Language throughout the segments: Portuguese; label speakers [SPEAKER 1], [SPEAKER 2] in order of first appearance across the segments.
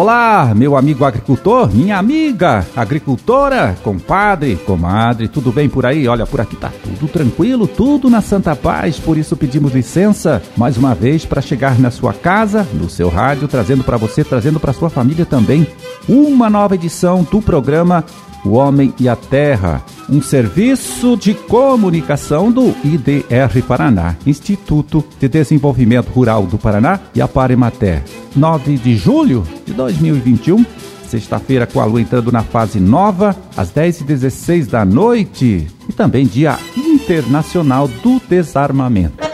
[SPEAKER 1] Olá, meu amigo agricultor, minha amiga agricultora, compadre, comadre, tudo bem por aí? Olha, por aqui tá tudo tranquilo, tudo na santa paz, por isso pedimos licença mais uma vez para chegar na sua casa, no seu rádio, trazendo para você, trazendo para sua família também uma nova edição do programa o Homem e a Terra, um serviço de comunicação do IDR Paraná, Instituto de Desenvolvimento Rural do Paraná e a Paremater. 9 de julho de 2021, sexta-feira com a lua entrando na fase nova, às 10h16 da noite, e também Dia Internacional do Desarmamento.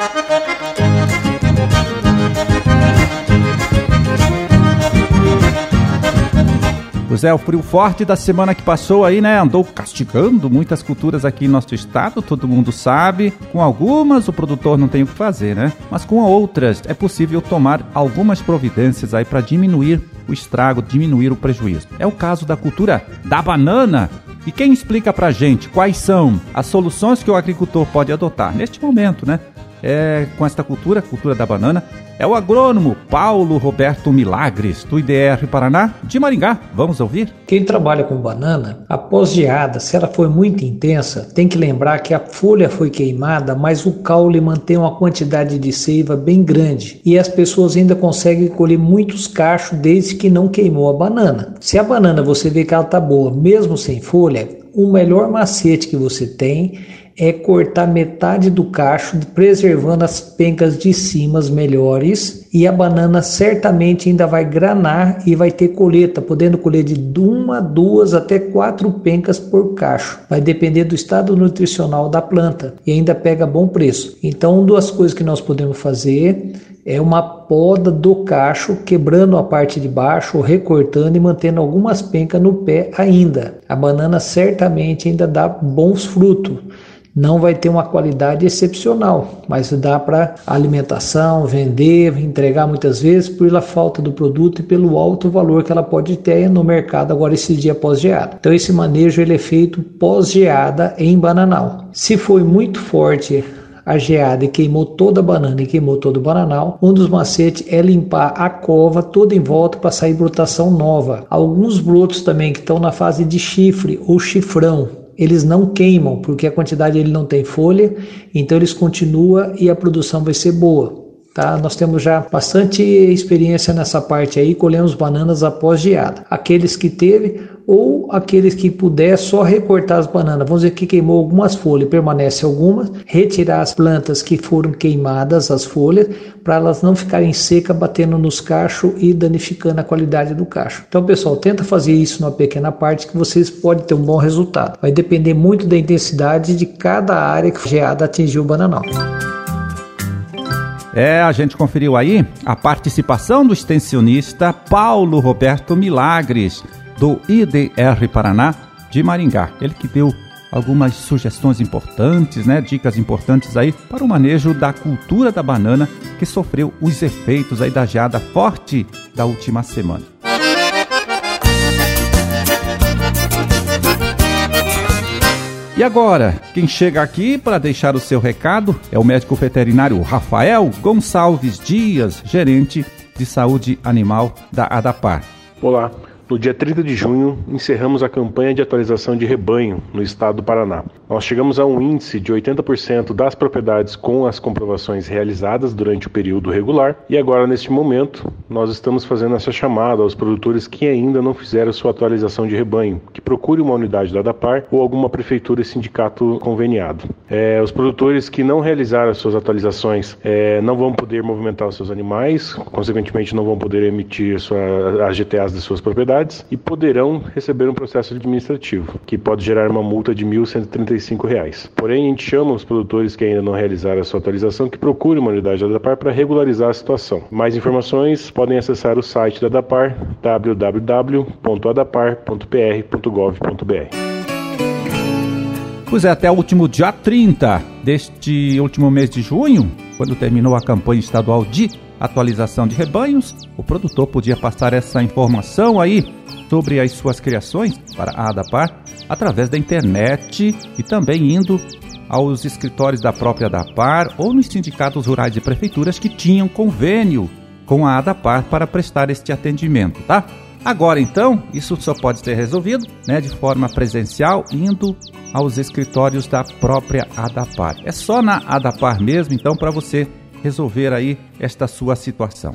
[SPEAKER 1] Pois é, o frio forte da semana que passou aí, né, andou castigando muitas culturas aqui em nosso estado, todo mundo sabe. Com algumas o produtor não tem o que fazer, né? Mas com outras é possível tomar algumas providências aí para diminuir o estrago, diminuir o prejuízo. É o caso da cultura da banana. E quem explica pra gente quais são as soluções que o agricultor pode adotar neste momento, né? É, com esta cultura, cultura da banana, é o agrônomo Paulo Roberto Milagres, do IDR Paraná, de Maringá. Vamos ouvir?
[SPEAKER 2] Quem trabalha com banana, após geada, se ela for muito intensa, tem que lembrar que a folha foi queimada, mas o caule mantém uma quantidade de seiva bem grande e as pessoas ainda conseguem colher muitos cachos desde que não queimou a banana. Se a banana você vê que ela está boa, mesmo sem folha, o melhor macete que você tem é cortar metade do cacho, preservando as pencas de cima melhores. E a banana certamente ainda vai granar e vai ter colheita, podendo colher de uma, duas até quatro pencas por cacho. Vai depender do estado nutricional da planta e ainda pega bom preço. Então, das coisas que nós podemos fazer é uma poda do cacho, quebrando a parte de baixo, recortando e mantendo algumas pencas no pé ainda. A banana certamente ainda dá bons frutos não vai ter uma qualidade excepcional, mas dá para alimentação, vender, entregar muitas vezes pela falta do produto e pelo alto valor que ela pode ter no mercado agora esse dia pós-geada. Então esse manejo ele é feito pós-geada em bananal. Se foi muito forte a geada e queimou toda a banana e queimou todo o bananal, um dos macetes é limpar a cova toda em volta para sair brotação nova. Alguns brotos também que estão na fase de chifre ou chifrão, eles não queimam, porque a quantidade ele não tem folha, então eles continuam e a produção vai ser boa. Tá? Nós temos já bastante experiência nessa parte aí, colhemos bananas após geada. Aqueles que teve ou aqueles que puder só recortar as bananas. Vamos dizer que queimou algumas folhas, permanece algumas, retirar as plantas que foram queimadas, as folhas, para elas não ficarem secas, batendo nos cachos e danificando a qualidade do cacho. Então, pessoal, tenta fazer isso numa pequena parte que vocês podem ter um bom resultado. Vai depender muito da intensidade de cada área que a geada atingiu o bananal.
[SPEAKER 1] É, a gente conferiu aí a participação do extensionista Paulo Roberto Milagres, do IDR Paraná de Maringá. Ele que deu algumas sugestões importantes, né, dicas importantes aí para o manejo da cultura da banana que sofreu os efeitos aí da geada forte da última semana. E agora, quem chega aqui para deixar o seu recado é o médico veterinário Rafael Gonçalves Dias, gerente de saúde animal da ADAPAR.
[SPEAKER 3] Olá, no dia 30 de junho, encerramos a campanha de atualização de rebanho no estado do Paraná. Nós chegamos a um índice de 80% das propriedades com as comprovações realizadas durante o período regular e agora, neste momento, nós estamos fazendo essa chamada aos produtores que ainda não fizeram sua atualização de rebanho, que procure uma unidade da ADAPAR ou alguma prefeitura e sindicato conveniado. É, os produtores que não realizaram as suas atualizações é, não vão poder movimentar os seus animais, consequentemente não vão poder emitir sua, as GTAs de suas propriedades e poderão receber um processo administrativo, que pode gerar uma multa de R$ 1.135. Porém, a gente chama os produtores que ainda não realizaram a sua atualização que procurem uma unidade da DAPAR para regularizar a situação. Mais informações podem acessar o site da DAPAR www.adapar.pr.gov.br.
[SPEAKER 1] Pois é, até o último dia 30 deste último mês de junho, quando terminou a campanha estadual de atualização de rebanhos, o produtor podia passar essa informação aí sobre as suas criações para a ADAPAR através da internet e também indo aos escritórios da própria ADAPAR ou nos sindicatos rurais e prefeituras que tinham convênio com a ADAPAR para prestar este atendimento, tá? Agora então, isso só pode ser resolvido né, de forma presencial, indo aos escritórios da própria ADAPAR. É só na ADAPAR mesmo, então, para você resolver aí esta sua situação.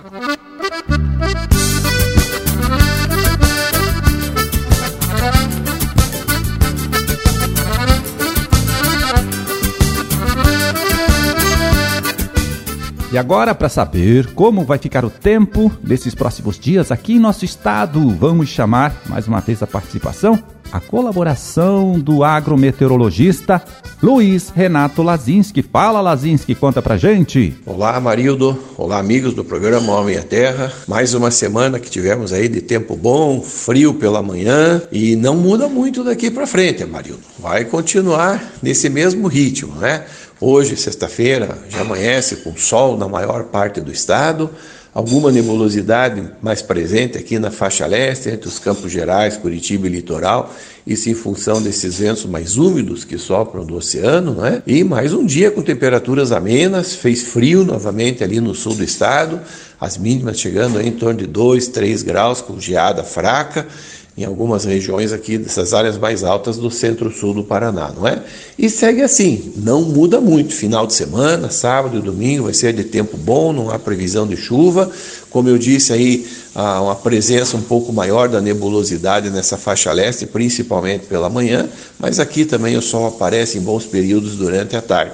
[SPEAKER 1] E agora, para saber como vai ficar o tempo desses próximos dias aqui em nosso estado, vamos chamar mais uma vez a participação, a colaboração do agrometeorologista Luiz Renato Lazinski. Fala, Lazinski, conta pra gente.
[SPEAKER 4] Olá, Marildo. Olá, amigos do programa Homem à Terra. Mais uma semana que tivemos aí de tempo bom, frio pela manhã e não muda muito daqui para frente, Marildo. Vai continuar nesse mesmo ritmo, né? Hoje, sexta-feira, já amanhece com sol na maior parte do estado, alguma nebulosidade mais presente aqui na faixa leste, entre os Campos Gerais, Curitiba e Litoral, isso em função desses ventos mais úmidos que sopram do oceano, né? E mais um dia com temperaturas amenas, fez frio novamente ali no sul do estado, as mínimas chegando em torno de 2, 3 graus, com geada fraca em algumas regiões aqui dessas áreas mais altas do centro-sul do Paraná, não é? E segue assim, não muda muito. Final de semana, sábado e domingo vai ser de tempo bom, não há previsão de chuva. Como eu disse aí, há uma presença um pouco maior da nebulosidade nessa faixa leste, principalmente pela manhã, mas aqui também o sol aparece em bons períodos durante a tarde.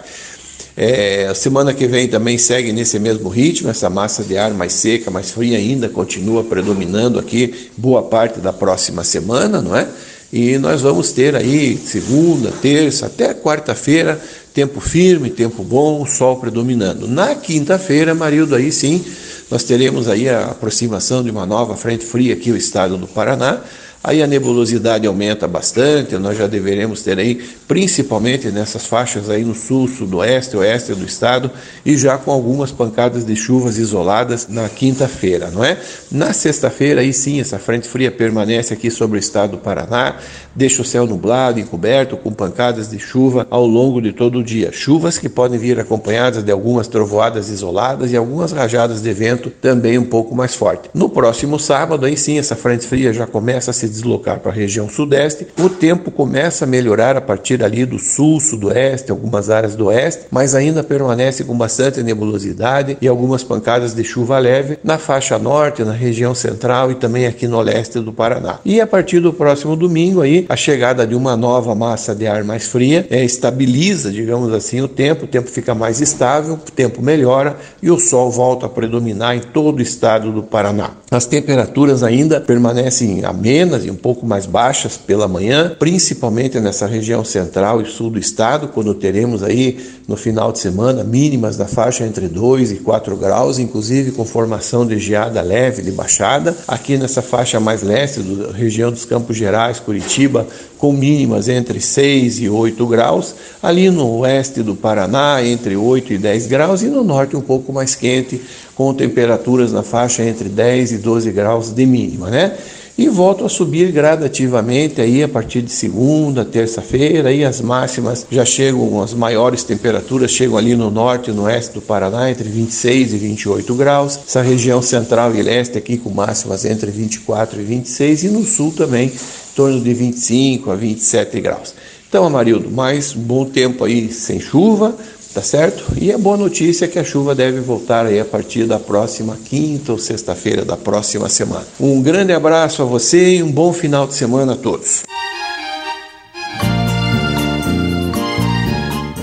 [SPEAKER 4] É, a semana que vem também segue nesse mesmo ritmo, essa massa de ar mais seca, mais fria ainda, continua predominando aqui boa parte da próxima semana, não é? E nós vamos ter aí segunda, terça, até quarta-feira, tempo firme, tempo bom, sol predominando. Na quinta-feira, Marildo, aí sim, nós teremos aí a aproximação de uma nova frente fria aqui no estado do Paraná Aí a nebulosidade aumenta bastante, nós já deveremos ter aí, principalmente nessas faixas aí no sul, sudoeste, oeste do estado, e já com algumas pancadas de chuvas isoladas na quinta-feira, não é? Na sexta-feira, aí sim, essa frente fria permanece aqui sobre o estado do Paraná, deixa o céu nublado, encoberto, com pancadas de chuva ao longo de todo o dia. Chuvas que podem vir acompanhadas de algumas trovoadas isoladas e algumas rajadas de vento também um pouco mais forte. No próximo sábado, aí sim, essa frente fria já começa a se deslocar para a região sudeste, o tempo começa a melhorar a partir ali do sul, sudoeste, algumas áreas do oeste, mas ainda permanece com bastante nebulosidade e algumas pancadas de chuva leve na faixa norte, na região central e também aqui no leste do Paraná. E a partir do próximo domingo aí, a chegada de uma nova massa de ar mais fria é, estabiliza, digamos assim, o tempo, o tempo fica mais estável, o tempo melhora e o sol volta a predominar em todo o estado do Paraná. As temperaturas ainda permanecem amenas um pouco mais baixas pela manhã, principalmente nessa região central e sul do estado, quando teremos aí no final de semana mínimas da faixa entre 2 e 4 graus, inclusive com formação de geada leve de baixada. Aqui nessa faixa mais leste, do, região dos Campos Gerais, Curitiba, com mínimas entre 6 e 8 graus. Ali no oeste do Paraná, entre 8 e 10 graus, e no norte um pouco mais quente, com temperaturas na faixa entre 10 e 12 graus de mínima, né? E voltam a subir gradativamente aí a partir de segunda, terça-feira, aí as máximas já chegam, as maiores temperaturas chegam ali no norte e no oeste do Paraná entre 26 e 28 graus, essa região central e leste aqui com máximas entre 24 e 26 e no sul também em torno de 25 a 27 graus. Então, Amarildo, mais um bom tempo aí sem chuva, tá certo? E a boa notícia é que a chuva deve voltar aí a partir da próxima quinta ou sexta-feira da próxima semana. Um grande abraço a você e um bom final de semana a todos.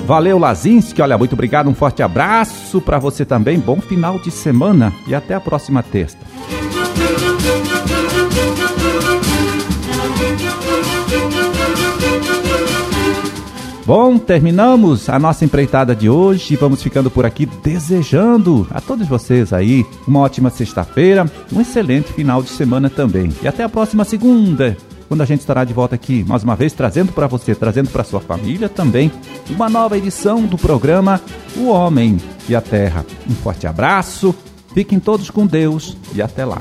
[SPEAKER 1] Valeu, Lazinski. Olha, muito obrigado. Um forte abraço para você também. Bom final de semana e até a próxima terça. Bom, terminamos a nossa empreitada de hoje e vamos ficando por aqui desejando a todos vocês aí uma ótima sexta-feira, um excelente final de semana também. E até a próxima segunda, quando a gente estará de volta aqui mais uma vez trazendo para você, trazendo para sua família também uma nova edição do programa O Homem e a Terra. Um forte abraço, fiquem todos com Deus e até lá.